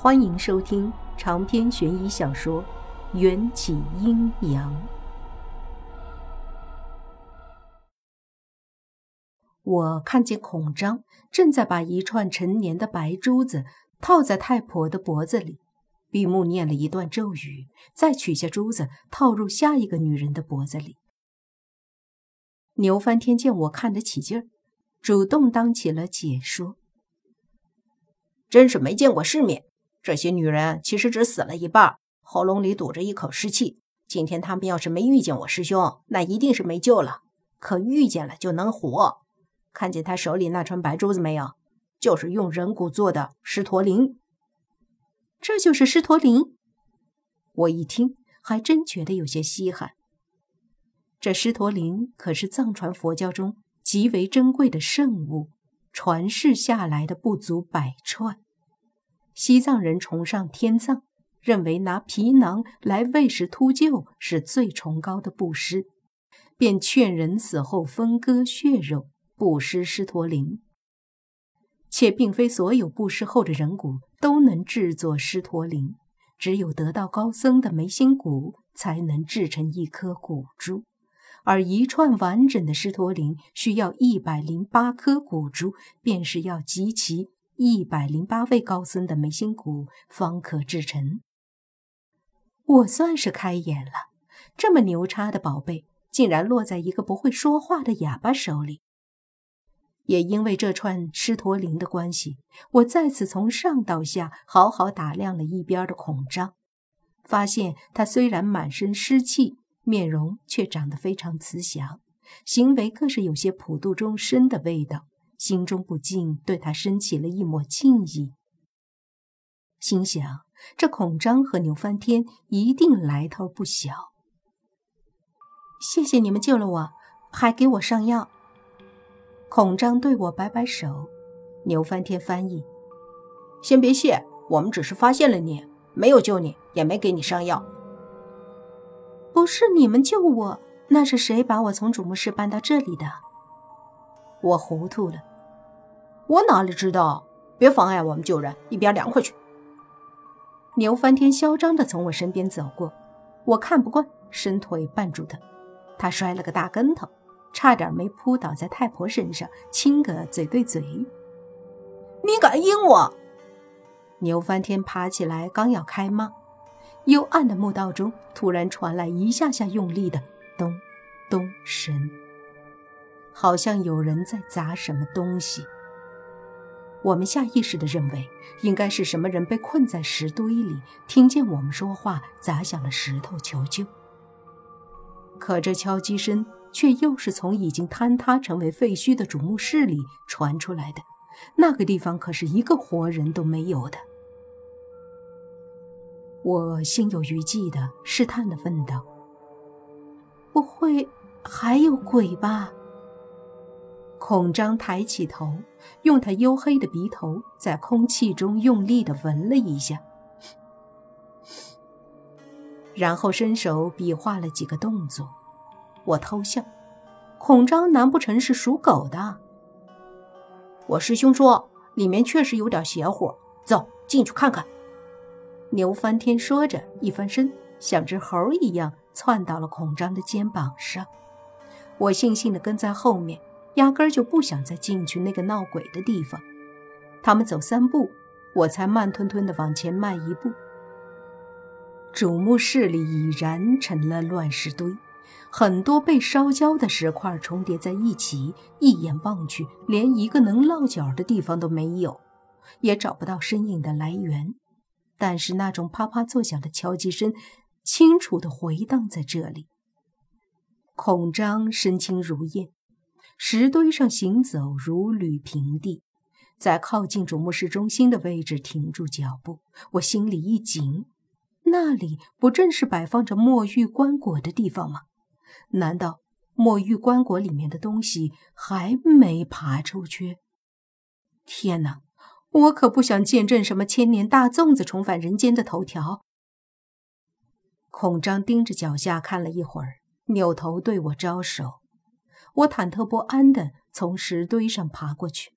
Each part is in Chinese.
欢迎收听长篇悬疑小说《缘起阴阳》。我看见孔章正在把一串陈年的白珠子套在太婆的脖子里，闭目念了一段咒语，再取下珠子套入下一个女人的脖子里。牛翻天见我看得起劲儿，主动当起了解说：“真是没见过世面。”这些女人其实只死了一半，喉咙里堵着一口湿气。今天她们要是没遇见我师兄，那一定是没救了。可遇见了就能活。看见他手里那串白珠子没有？就是用人骨做的狮驼铃。这就是狮驼铃。我一听，还真觉得有些稀罕。这狮驼铃可是藏传佛教中极为珍贵的圣物，传世下来的不足百串。西藏人崇尚天葬，认为拿皮囊来喂食秃鹫是最崇高的布施，便劝人死后分割血肉布施狮驼铃。且并非所有布施后的人骨都能制作狮驼铃，只有得道高僧的眉心骨才能制成一颗骨珠，而一串完整的狮驼铃需要一百零八颗骨珠，便是要集齐。一百零八位高僧的眉心骨方可制成。我算是开眼了，这么牛叉的宝贝，竟然落在一个不会说话的哑巴手里。也因为这串狮驼铃的关系，我再次从上到下好好打量了一边的孔章，发现他虽然满身湿气，面容却长得非常慈祥，行为更是有些普度众生的味道。心中不禁对他升起了一抹敬意，心想：这孔章和牛翻天一定来头不小。谢谢你们救了我，还给我上药。孔章对我摆摆手，牛翻天翻译：“先别谢，我们只是发现了你，没有救你，也没给你上药。不是你们救我，那是谁把我从主墓室搬到这里的？”我糊涂了。我哪里知道？别妨碍我们救人，一边凉快去！牛翻天嚣张地从我身边走过，我看不惯，伸腿绊住他，他摔了个大跟头，差点没扑倒在太婆身上，亲个嘴对嘴。你敢阴我！牛翻天爬起来，刚要开骂，幽暗的墓道中突然传来一下下用力的咚咚声，好像有人在砸什么东西。我们下意识地认为，应该是什么人被困在石堆里，听见我们说话，砸响了石头求救。可这敲击声却又是从已经坍塌成为废墟的主墓室里传出来的，那个地方可是一个活人都没有的。我心有余悸地试探地问道：“不会还有鬼吧？”孔章抬起头，用他黝黑的鼻头在空气中用力地闻了一下，然后伸手比划了几个动作。我偷笑：“孔章难不成是属狗的？”我师兄说里面确实有点邪乎，走进去看看。牛翻天说着，一翻身，像只猴一样窜到了孔章的肩膀上。我悻悻地跟在后面。压根就不想再进去那个闹鬼的地方。他们走三步，我才慢吞吞地往前迈一步。主墓室里已然成了乱石堆，很多被烧焦的石块重叠在一起，一眼望去，连一个能落脚的地方都没有，也找不到声音的来源。但是那种啪啪作响的敲击声，清楚地回荡在这里。孔章身轻如燕。石堆上行走如履平地，在靠近主墓室中心的位置停住脚步，我心里一紧，那里不正是摆放着墨玉棺椁的地方吗？难道墨玉棺椁里面的东西还没爬出去？天哪，我可不想见证什么千年大粽子重返人间的头条。孔章盯着脚下看了一会儿，扭头对我招手。我忐忑不安地从石堆上爬过去，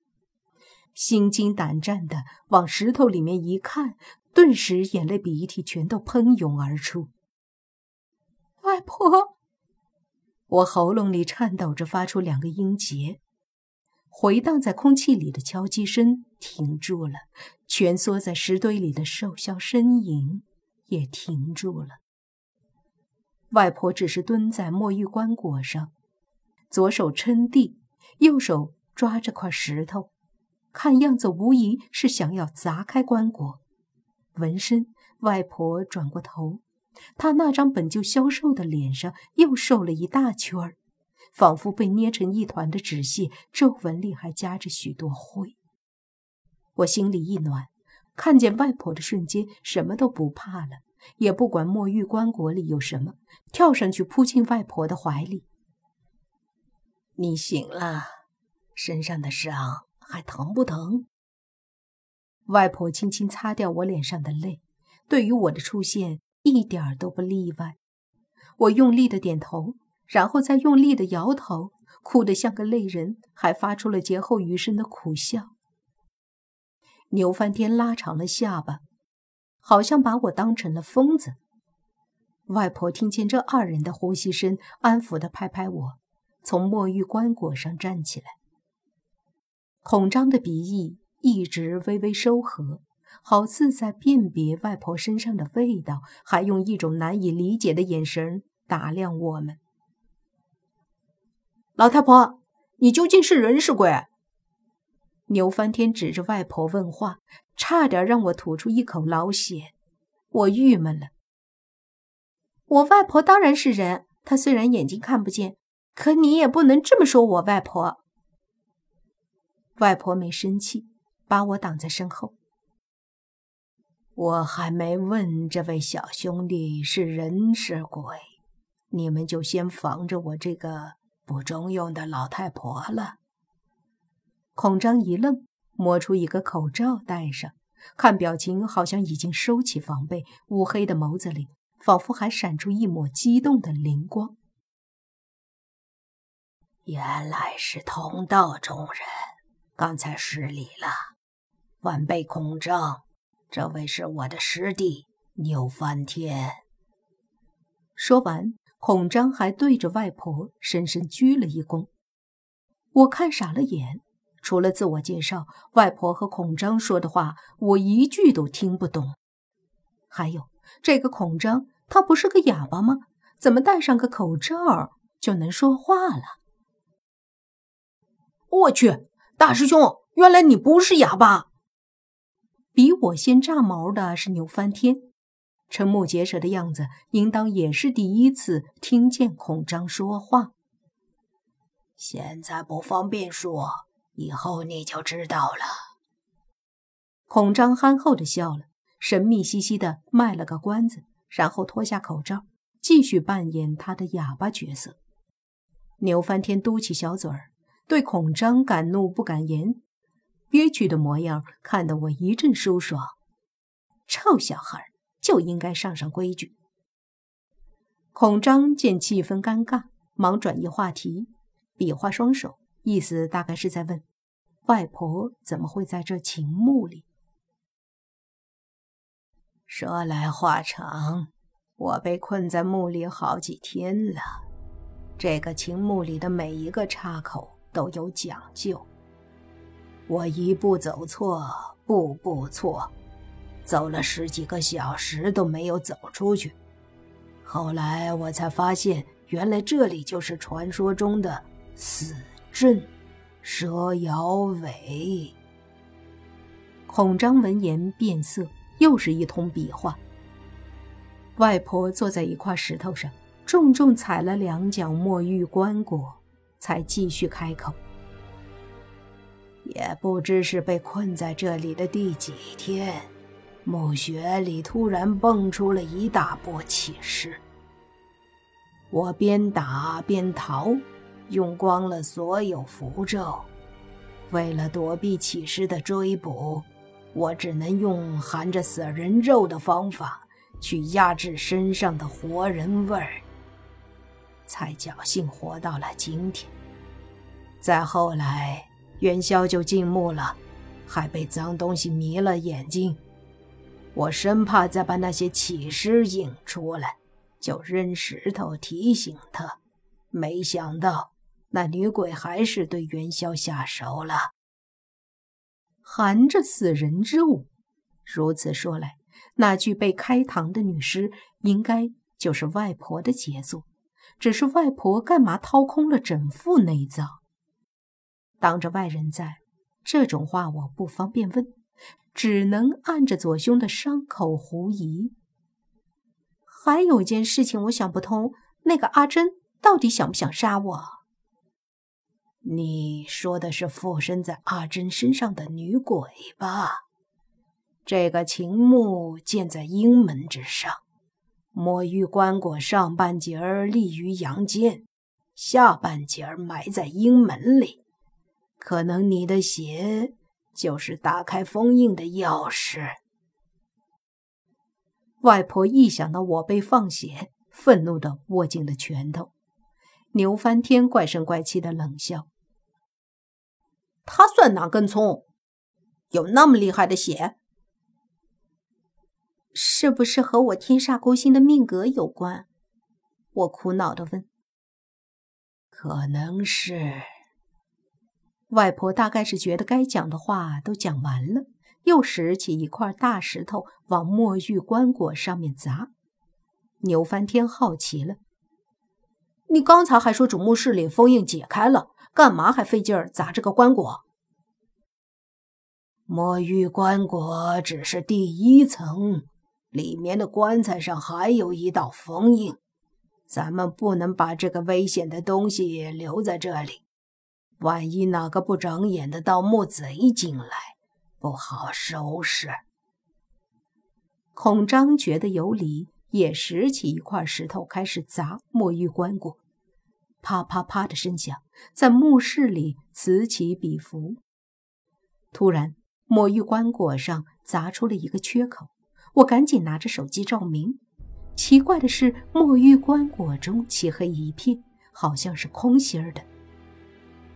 心惊胆战地往石头里面一看，顿时眼泪鼻涕全都喷涌而出。外婆，我喉咙里颤抖着发出两个音节，回荡在空气里的敲击声停住了，蜷缩在石堆里的瘦小身影也停住了。外婆只是蹲在墨玉棺椁上，左手撑地，右手抓着块石头，看样子无疑是想要砸开棺椁。闻声，外婆转过头，她那张本就消瘦的脸上又瘦了一大圈儿，仿佛被捏成一团的纸屑，皱纹里还夹着许多灰。我心里一暖，看见外婆的瞬间，什么都不怕了。也不管墨玉棺椁里有什么，跳上去扑进外婆的怀里。你醒了，身上的伤还疼不疼？外婆轻轻擦掉我脸上的泪，对于我的出现一点都不例外。我用力的点头，然后再用力的摇头，哭得像个泪人，还发出了劫后余生的苦笑。牛翻天拉长了下巴。好像把我当成了疯子。外婆听见这二人的呼吸声，安抚的拍拍我，从墨玉棺椁上站起来。孔章的鼻翼一直微微收合，好似在辨别外婆身上的味道，还用一种难以理解的眼神打量我们。老太婆，你究竟是人是鬼？牛翻天指着外婆问话。差点让我吐出一口老血，我郁闷了。我外婆当然是人，她虽然眼睛看不见，可你也不能这么说我外婆。外婆没生气，把我挡在身后。我还没问这位小兄弟是人是鬼，你们就先防着我这个不中用的老太婆了。孔章一愣。摸出一个口罩戴上，看表情好像已经收起防备，乌黑的眸子里仿佛还闪出一抹激动的灵光。原来是同道中人，刚才失礼了，晚辈孔章，这位是我的师弟牛翻天。说完，孔章还对着外婆深深鞠了一躬，我看傻了眼。除了自我介绍，外婆和孔章说的话，我一句都听不懂。还有这个孔章，他不是个哑巴吗？怎么戴上个口罩就能说话了？我去，大师兄，原来你不是哑巴！比我先炸毛的是牛翻天，瞠目结舌的样子，应当也是第一次听见孔章说话。现在不方便说。以后你就知道了。孔章憨厚的笑了，神秘兮兮的卖了个关子，然后脱下口罩，继续扮演他的哑巴角色。牛翻天嘟起小嘴儿，对孔章敢怒不敢言，憋屈的模样看得我一阵舒爽。臭小孩就应该上上规矩。孔章见气氛尴尬，忙转移话题，比划双手。意思大概是在问，外婆怎么会在这秦墓里？说来话长，我被困在墓里好几天了。这个秦墓里的每一个岔口都有讲究，我一步走错，步步错，走了十几个小时都没有走出去。后来我才发现，原来这里就是传说中的死。镇蛇摇尾。孔章闻言变色，又是一通比划。外婆坐在一块石头上，重重踩了两脚墨玉棺椁，才继续开口：“也不知是被困在这里的第几天，墓穴里突然蹦出了一大波起尸。我边打边逃。”用光了所有符咒，为了躲避起尸的追捕，我只能用含着死人肉的方法去压制身上的活人味儿，才侥幸活到了今天。再后来，元宵就进墓了，还被脏东西迷了眼睛，我生怕再把那些起尸引出来，就扔石头提醒他。没想到那女鬼还是对元宵下手了，含着死人之物。如此说来，那具被开膛的女尸应该就是外婆的杰作。只是外婆干嘛掏空了整副内脏？当着外人在，这种话我不方便问，只能按着左胸的伤口狐疑。还有一件事情我想不通，那个阿珍到底想不想杀我？你说的是附身在阿珍身上的女鬼吧？这个秦墓建在阴门之上。墨玉棺椁上半截儿立于阳间，下半截儿埋在阴门里。可能你的血就是打开封印的钥匙。外婆一想到我被放血，愤怒地握紧了拳头。牛翻天怪声怪气的冷笑：“他算哪根葱？有那么厉害的血？”是不是和我天煞孤星的命格有关？我苦恼的问。可能是。外婆大概是觉得该讲的话都讲完了，又拾起一块大石头往墨玉棺椁上面砸。牛翻天好奇了：“你刚才还说主墓室里封印解开了，干嘛还费劲儿砸这个棺椁？”墨玉棺椁只是第一层。里面的棺材上还有一道封印，咱们不能把这个危险的东西留在这里。万一哪个不长眼的盗墓贼进来，不好收拾。孔章觉得有理，也拾起一块石头开始砸墨玉棺椁，啪啪啪的声响在墓室里此起彼伏。突然，墨玉棺椁上砸出了一个缺口。我赶紧拿着手机照明，奇怪的是，墨玉棺椁中漆黑一片，好像是空心儿的。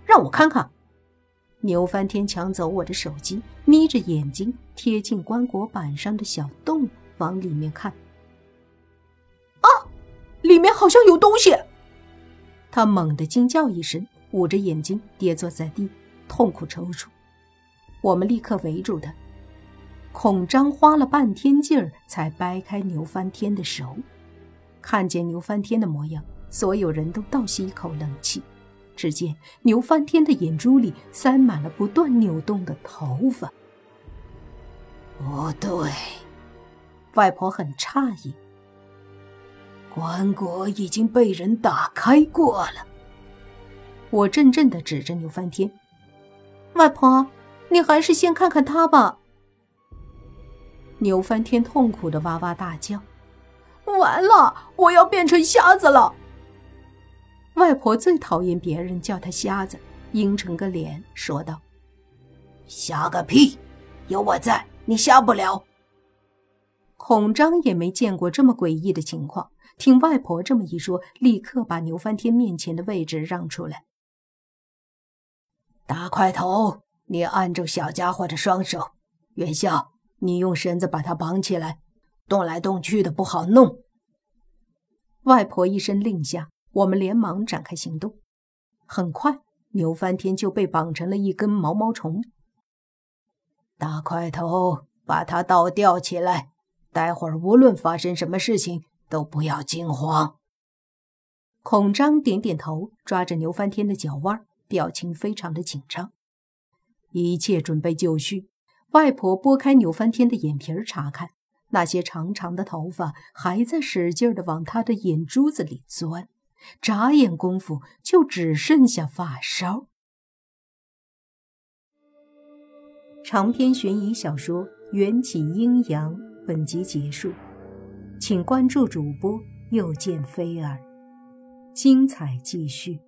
让我看看。牛翻天抢走我的手机，眯着眼睛贴近棺椁板上的小洞往里面看。啊，里面好像有东西！他猛地惊叫一声，捂着眼睛跌坐在地，痛苦抽搐。我们立刻围住他。孔章花了半天劲儿才掰开牛翻天的手，看见牛翻天的模样，所有人都倒吸一口冷气。只见牛翻天的眼珠里塞满了不断扭动的头发。不对，外婆很诧异。棺椁已经被人打开过了。我怔怔地指着牛翻天：“外婆，你还是先看看他吧。”牛翻天痛苦的哇哇大叫：“完了，我要变成瞎子了！”外婆最讨厌别人叫她瞎子，阴沉个脸说道：“瞎个屁！有我在，你瞎不了。”孔章也没见过这么诡异的情况，听外婆这么一说，立刻把牛翻天面前的位置让出来。大块头，你按住小家伙的双手，元宵。你用绳子把他绑起来，动来动去的不好弄。外婆一声令下，我们连忙展开行动。很快，牛翻天就被绑成了一根毛毛虫。大块头，把它倒吊起来，待会儿无论发生什么事情，都不要惊慌。孔章点点头，抓着牛翻天的脚腕，表情非常的紧张。一切准备就绪。外婆拨开牛翻天的眼皮儿查看，那些长长的头发还在使劲的往他的眼珠子里钻，眨眼功夫就只剩下发梢。长篇悬疑小说《缘起阴阳》本集结束，请关注主播又见菲儿，精彩继续。